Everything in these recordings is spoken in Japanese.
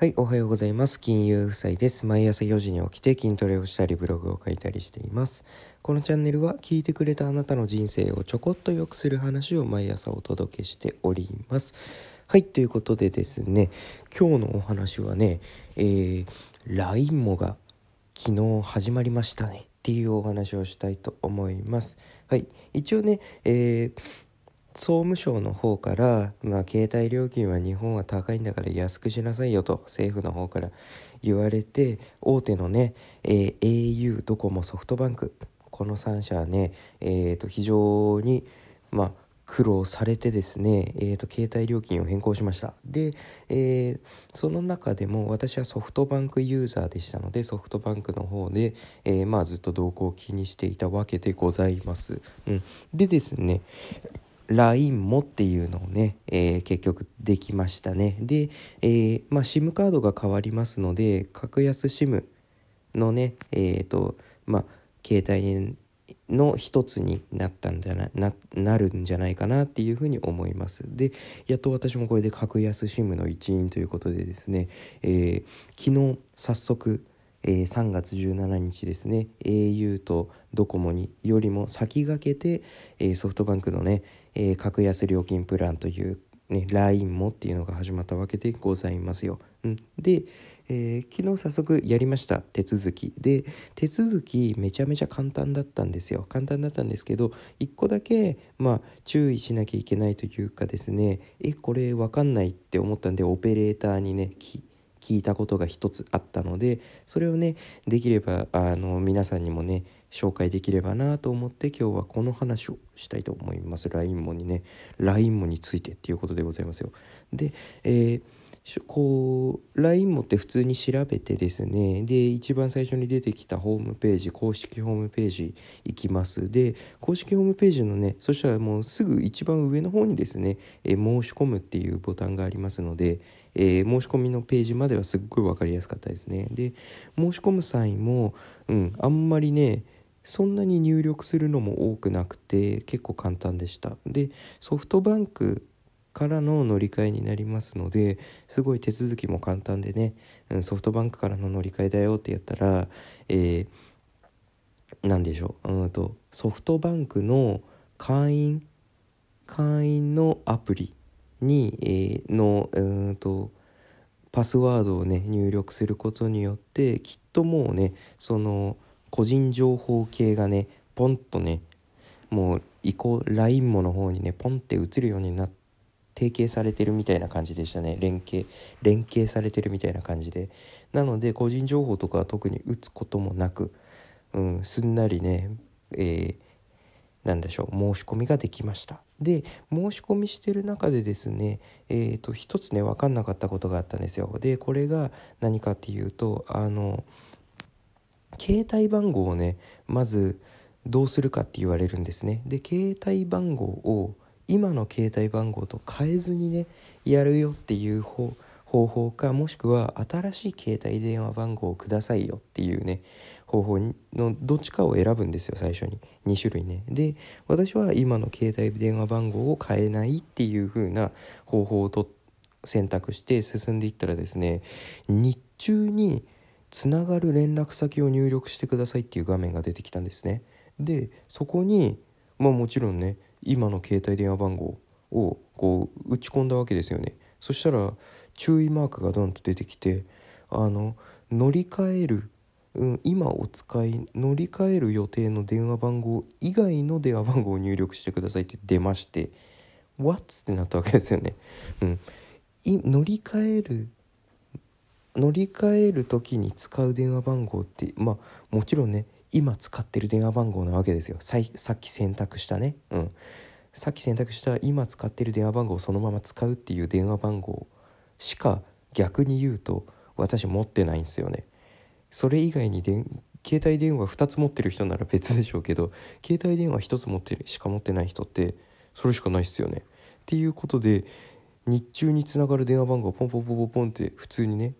はい、おはようございます。金融夫妻です。毎朝4時に起きて筋トレをしたりブログを書いたりしています。このチャンネルは聞いてくれたあなたの人生をちょこっと良くする話を毎朝お届けしております。はい、ということでですね、今日のお話はね、えー、LINE もが昨日始まりましたねっていうお話をしたいと思います。はい、一応ね、えー総務省の方から、まあ、携帯料金は日本は高いんだから安くしなさいよと政府の方から言われて大手のね、えー、au ドコモソフトバンクこの3社はね、えー、と非常に、まあ、苦労されてですね、えーと、携帯料金を変更しました。で、えー、その中でも私はソフトバンクユーザーでしたのでソフトバンクの方で、えー、まあ、ずっと動向を気にしていたわけでございます、うん、でですね LINE もっていうのをね、えー、結局できましたね。で、えー、まあ SIM カードが変わりますので、格安 SIM のね、えっ、ー、と、まあ、携帯の一つになったんじゃなななるんじゃないかなっていうふうに思います。で、やっと私もこれで格安 SIM の一員ということでですね、えー、昨日早速、えー、3月17日ですね。au とドコモによりも先駆けて、えー、ソフトバンクのね、えー、格安料金プランという、ね、LINE もっていうのが始まったわけでございますよ。うん、で、えー、昨日早速やりました手続きで手続きめちゃめちゃ簡単だったんですよ。簡単だったんですけど1個だけまあ注意しなきゃいけないというかですねえこれ分かんないって思ったんでオペレーターにね聞聞いたことが一つあったのでそれをねできればあの皆さんにもね紹介できればなと思って今日はこの話をしたいと思います。LINE もにね LINE もについてっていうことでございますよ。で、えーこう LINE もって普通に調べてですねで一番最初に出てきたホームページ公式ホームページ行きます。で公式ホームページのねそしたらもうすぐ一番上の方にですね、え申し込むっていうボタンがありますので、えー、申し込みのページまではすっごい分かりやすかったですね。で申し込む際も、うん、あんまりねそんなに入力するのも多くなくて結構簡単でした。でソフトバンクからの乗り換えになりますのですごい手続きも簡単でね、うん、ソフトバンクからの乗り換えだよってやったら、えー、何でしょううんとソフトバンクの会員会員のアプリに、えー、のうんとパスワードをね入力することによってきっともうねその個人情報系がねポンとねもう移行 LINE もの方にねポンって移るようになって提携されてるみたいな感じでしたね。連携連携されてるみたいな感じで。なので個人情報とかは特に打つこともなく、うん、すんなりね、えー、なんでしょう申し込みができました。で申し込みしてる中でですねえっ、ー、と一つね分かんなかったことがあったんですよ。でこれが何かっていうとあの携帯番号をねまずどうするかって言われるんですね。で携帯番号を今の携帯番号と変えずにねやるよっていう方方法かもしくは新しい携帯電話番号をくださいよっていうね方法のどっちかを選ぶんですよ最初に。2種類ね。で私は今の携帯電話番号を変えないっていう風な方法を選択して進んでいったらですね日中につながる連絡先を入力してくださいっていう画面が出てきたんですね。でそこにまあもちろんね今の携帯電話番号をこう打ち込んだわけですよね。そしたら注意マークがドンと出てきてあの乗り換える、うん、今お使い乗り換える予定の電話番号以外の電話番号を入力してくださいって出まして What? ってなったわけですよね。うん、乗り換える乗り換える時に使う電話番号ってまあもちろんね今使ってる電話番号なわけですよさっき選択したねうんさっき選択した今使ってる電話番号をそのまま使うっていう電話番号しか逆に言うと私持ってないんですよね。それ以外にで携帯電話2つ持ってる人なら別でしょうけど携帯電話1つ持ってるしか持ってない人ってそれしかないっすよね。っていうことで日中につながる電話番号ポンポンポンポンポンって普通にね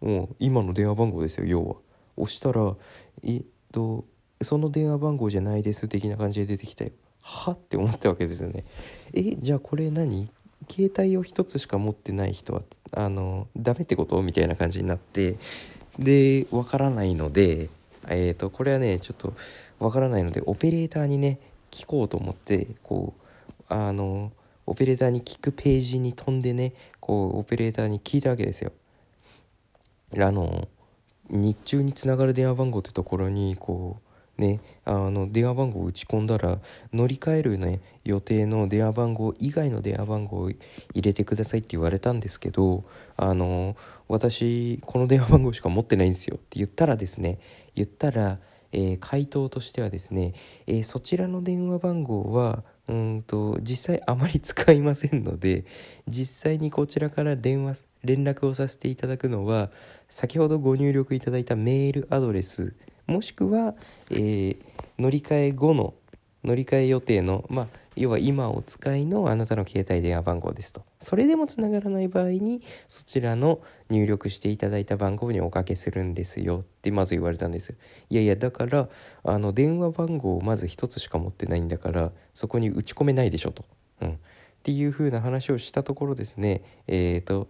もう今の電話番号ですよ要は。押したらえっとその電話番号じゃないです的な感じで出てきたよ。は？って思ったわけですよね。えじゃあこれ何？携帯を1つしか持ってない人はあのダメってこと？みたいな感じになってでわからないのでえーと、これはねちょっとわからないのでオペレーターにね聞こうと思ってこうあのオペレーターに聞くページに飛んでねこうオペレーターに聞いたわけですよ。あの日中につながる電話番号ってところにこうねあの電話番号を打ち込んだら乗り換えるね予定の電話番号以外の電話番号を入れてくださいって言われたんですけどあの私この電話番号しか持ってないんですよって言ったらですね言ったら、えー、回答としてはですね、えー、そちらの電話番号はうんと実際あまり使いませんので実際にこちらから電話連絡をさせていただくのは先ほどご入力いただいたメールアドレスもしくは、えー、乗り換え後の乗り換え予定の、まあ、要は今お使いのあなたの携帯電話番号ですと。それでもつながらない場合にそちらの入力していただいた番号におかけするんですよ。ってまず言われたんですいやいやだからあの電話番号をまず1つしか持ってないんだからそこに打ち込めないでしょと、うん、っていう風な話をしたところですね。えっ、ー、と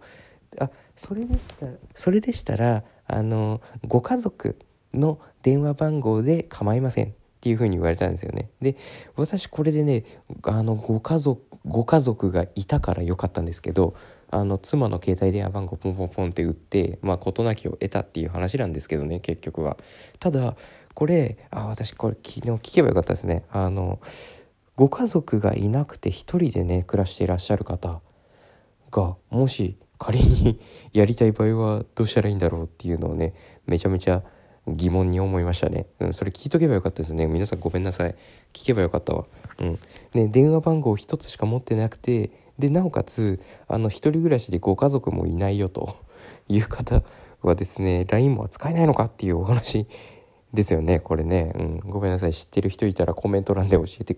あそれでしたそれでしたらあのご家族の電話番号で構いませんっていうふうに言われたんですよね。で私これでねあのご家族ご家族がいたからよかったんですけどあの妻の携帯電話番号ポンポンポンって打ってまあ事なきを得たっていう話なんですけどね結局は。ただこれあ私これ昨日聞けばよかったですね。あのご家族がいなくて一人でね暮らしていらっしゃる方がもし仮にやりたい場合はどうしたらいいんだろうっていうのをねめちゃめちゃ疑問に思いましたね、うん、それ聞いとけばよかったですね。皆さんごめんなさい。聞けばよかったわ。うん。ね電話番号1つしか持ってなくてでなおかつあの一人暮らしでご家族もいないよと いう方はですね LINE も使えないのかっていうお話ですよね。これね、うん、ごめんなさい。知ってる人いたらコメント欄で教えて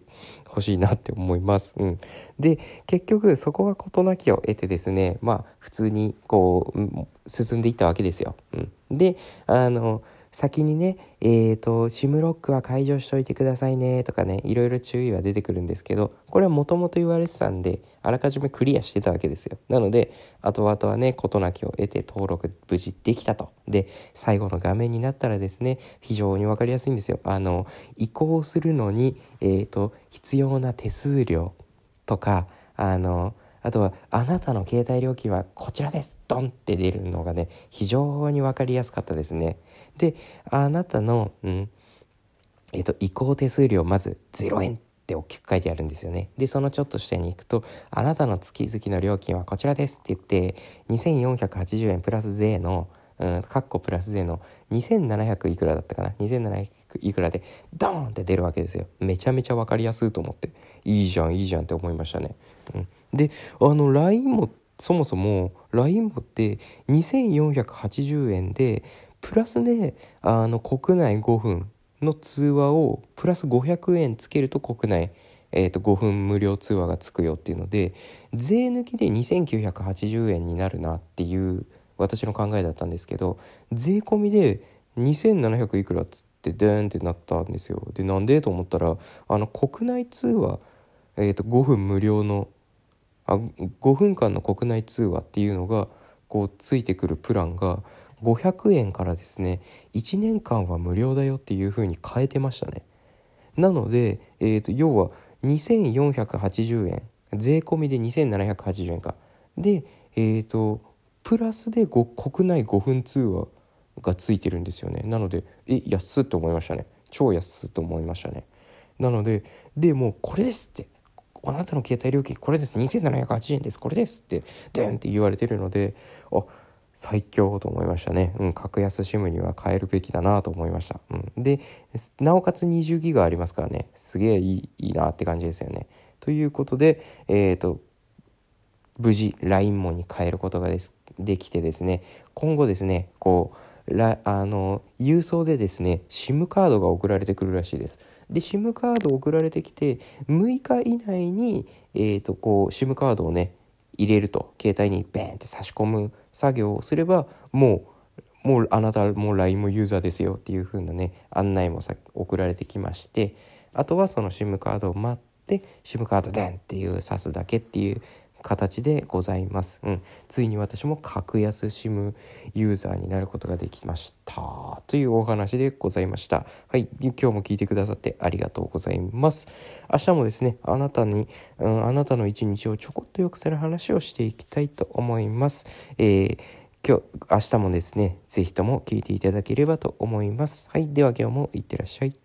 ほしいなって思います、うん、で結局そこが事なきを得てですねまあ普通にこう進んでいったわけですよ、うん、であの先にね、えっ、ー、と、シムロックは解除しといてくださいねとかね、いろいろ注意は出てくるんですけど、これはもともと言われてたんで、あらかじめクリアしてたわけですよ。なので、後々はね、事なきを得て登録無事できたと。で、最後の画面になったらですね、非常にわかりやすいんですよ。あの、移行するのに、えっ、ー、と、必要な手数料とか、あの、あとは、あなたの携帯料金はこちらです。ドンって出るのがね、非常に分かりやすかったですね。で、あなたの、うん、えっ、と、移行手数料、まず0円って大きく書いてあるんですよね。で、そのちょっと下に行くと、あなたの月々の料金はこちらですって言って、2480円プラス税の、カッコプラス税の2700いくらだったかな？2700いくらでドーンって出るわけですよめちゃめちゃ分かりやすいと思っていいじゃんいいじゃんって思いましたね、うん、であの LINE もそもそも LINE もって2480円でプラスねあの国内5分の通話をプラス500円つけると国内、えー、と5分無料通話がつくよっていうので税抜きで2980円になるなっていう私の考えだったんですけど税込みで2700いくらっつってデーンってなったんですよ。でなんで？と思ったらあの国内通話えー、と5分無料のあ5分間の国内通話っていうのがこうついてくるプランが500円からですね1年間は無料だよっていう風に変えてましたね。なので、えーと、要は2480円税込みで2780円か。でえっ、ー、とプラスで国内5分通話がついてるんですよね。なのでえ安っと思いましたね。超安っと思いましたね。なのででもうこれですって。あなたの携帯料金これです。2780円です。これですってデンって言われてるのであ最強と思いましたね、うん、格安 SIM には変えるべきだなと思いました、うん、でなおかつ20ギガありますからね。すげえいいいいなって感じですよね。ということでえっ、ー、と無事 LINE もに変えることがですできてですね今後ですねこうあの郵送でですね SIM カードが送られてくるらしいです。で SIM カード送られてきて6日以内に、えーと、こう SIM カードをね入れると。携帯にベンって差し込む作業をすればもうもうあなたも LINE もユーザーですよっていう風なね案内もさ送られてきましてあとはその SIM カードを待って SIM カードでんっていう挿すだけっていう形でございます。うん、ついに私も格安 SIM ユーザーになることができましたというお話でございました。はい、今日も聞いてくださってありがとうございます。明日もですね、あなたに、うん、あなたの一日をちょこっと良くする話をしていきたいと思います。えー今日、明日もですね、是非とも聞いていただければと思います。はい、では今日もいってらっしゃい。